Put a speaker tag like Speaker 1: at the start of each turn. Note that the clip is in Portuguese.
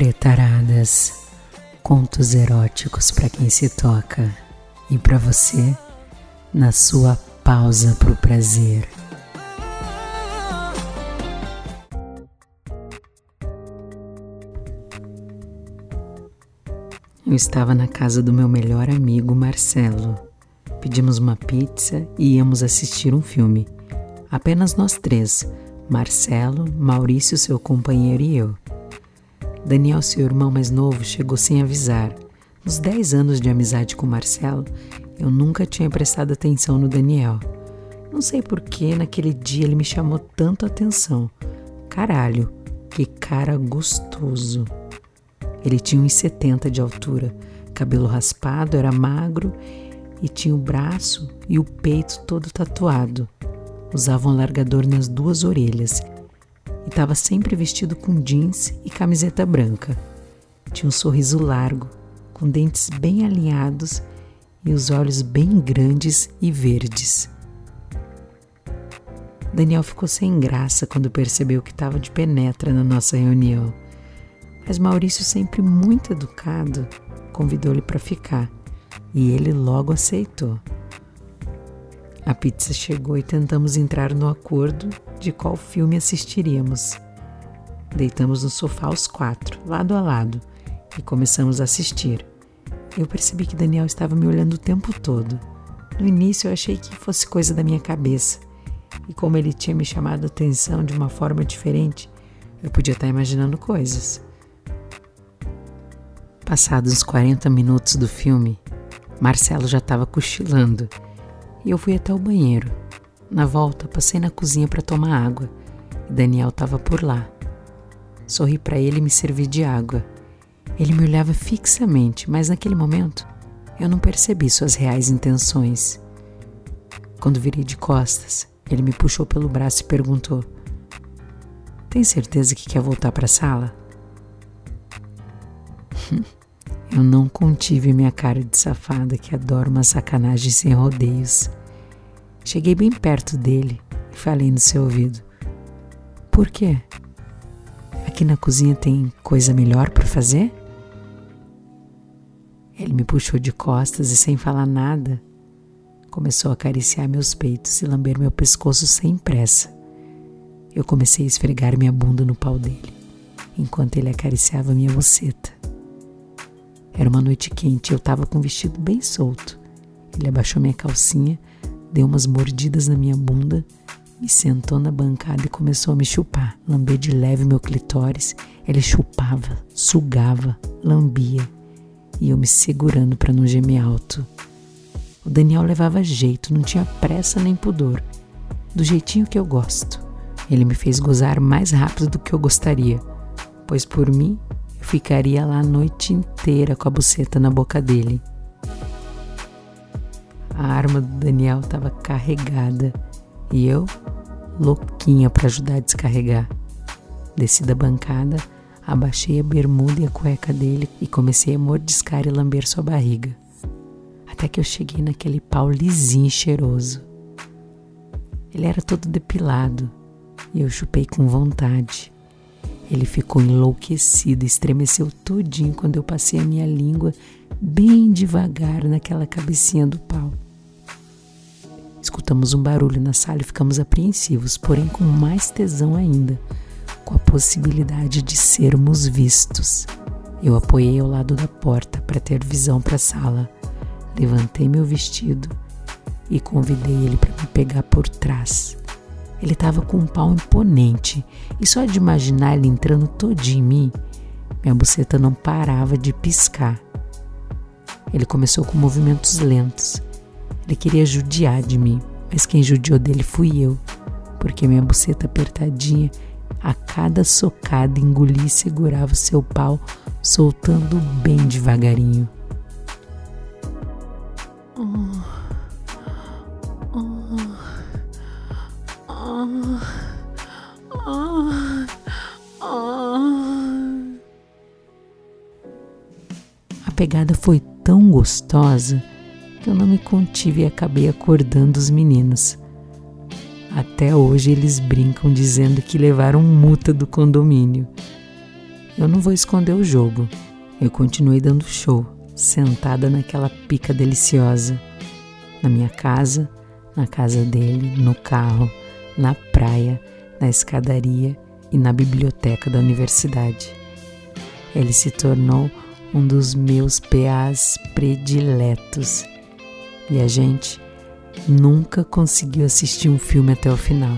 Speaker 1: Pretaradas, contos eróticos para quem se toca e para você na sua pausa pro prazer. Eu estava na casa do meu melhor amigo Marcelo. Pedimos uma pizza e íamos assistir um filme. Apenas nós três: Marcelo, Maurício, seu companheiro e eu. Daniel, seu irmão mais novo, chegou sem avisar. Nos 10 anos de amizade com Marcelo, eu nunca tinha prestado atenção no Daniel. Não sei por que naquele dia ele me chamou tanto atenção. Caralho, que cara gostoso. Ele tinha uns 70 de altura, cabelo raspado, era magro e tinha o braço e o peito todo tatuado. Usava um largador nas duas orelhas e estava sempre vestido com jeans e camiseta branca. Tinha um sorriso largo, com dentes bem alinhados e os olhos bem grandes e verdes. Daniel ficou sem graça quando percebeu que estava de penetra na nossa reunião. Mas Maurício, sempre muito educado, convidou-lhe para ficar e ele logo aceitou. A pizza chegou e tentamos entrar no acordo de qual filme assistiríamos. Deitamos no sofá os quatro, lado a lado, e começamos a assistir. Eu percebi que Daniel estava me olhando o tempo todo. No início eu achei que fosse coisa da minha cabeça, e como ele tinha me chamado a atenção de uma forma diferente, eu podia estar imaginando coisas. Passados uns 40 minutos do filme, Marcelo já estava cochilando e eu fui até o banheiro. Na volta, passei na cozinha para tomar água e Daniel estava por lá. Sorri para ele e me servi de água. Ele me olhava fixamente, mas naquele momento eu não percebi suas reais intenções. Quando virei de costas, ele me puxou pelo braço e perguntou: Tem certeza que quer voltar para a sala? Eu não contive minha cara de safada que adora uma sacanagem sem rodeios. Cheguei bem perto dele e falei no seu ouvido: Por quê? Aqui na cozinha tem coisa melhor para fazer? Ele me puxou de costas e, sem falar nada, começou a acariciar meus peitos e lamber meu pescoço sem pressa. Eu comecei a esfregar minha bunda no pau dele, enquanto ele acariciava minha buceta. Era uma noite quente e eu estava com o vestido bem solto. Ele abaixou minha calcinha, deu umas mordidas na minha bunda, me sentou na bancada e começou a me chupar. Lamber de leve meu clitóris. Ele chupava, sugava, lambia e eu me segurando para não gemer alto. O Daniel levava jeito, não tinha pressa nem pudor. Do jeitinho que eu gosto. Ele me fez gozar mais rápido do que eu gostaria, pois por mim ficaria lá a noite inteira com a buceta na boca dele. A arma do Daniel estava carregada e eu, louquinha para ajudar a descarregar. Desci da bancada, abaixei a bermuda e a cueca dele e comecei a mordiscar e lamber sua barriga. Até que eu cheguei naquele pau lisinho cheiroso. Ele era todo depilado e eu chupei com vontade. Ele ficou enlouquecido, estremeceu todinho quando eu passei a minha língua bem devagar naquela cabecinha do pau. Escutamos um barulho na sala e ficamos apreensivos, porém com mais tesão ainda, com a possibilidade de sermos vistos. Eu apoiei ao lado da porta para ter visão para a sala. Levantei meu vestido e convidei ele para me pegar por trás. Ele estava com um pau imponente e só de imaginar ele entrando todinho em mim, minha buceta não parava de piscar. Ele começou com movimentos lentos. Ele queria judiar de mim, mas quem judiou dele fui eu, porque minha buceta apertadinha, a cada socada engolia e segurava o seu pau, soltando bem devagarinho. Oh. A pegada foi tão gostosa que eu não me contive e acabei acordando os meninos. Até hoje eles brincam dizendo que levaram multa do condomínio. eu não vou esconder o jogo. Eu continuei dando show, sentada naquela pica deliciosa. Na minha casa, na casa dele, no carro, na praia, na escadaria e na biblioteca da universidade. Ele se tornou um dos meus PAs prediletos. E a gente nunca conseguiu assistir um filme até o final.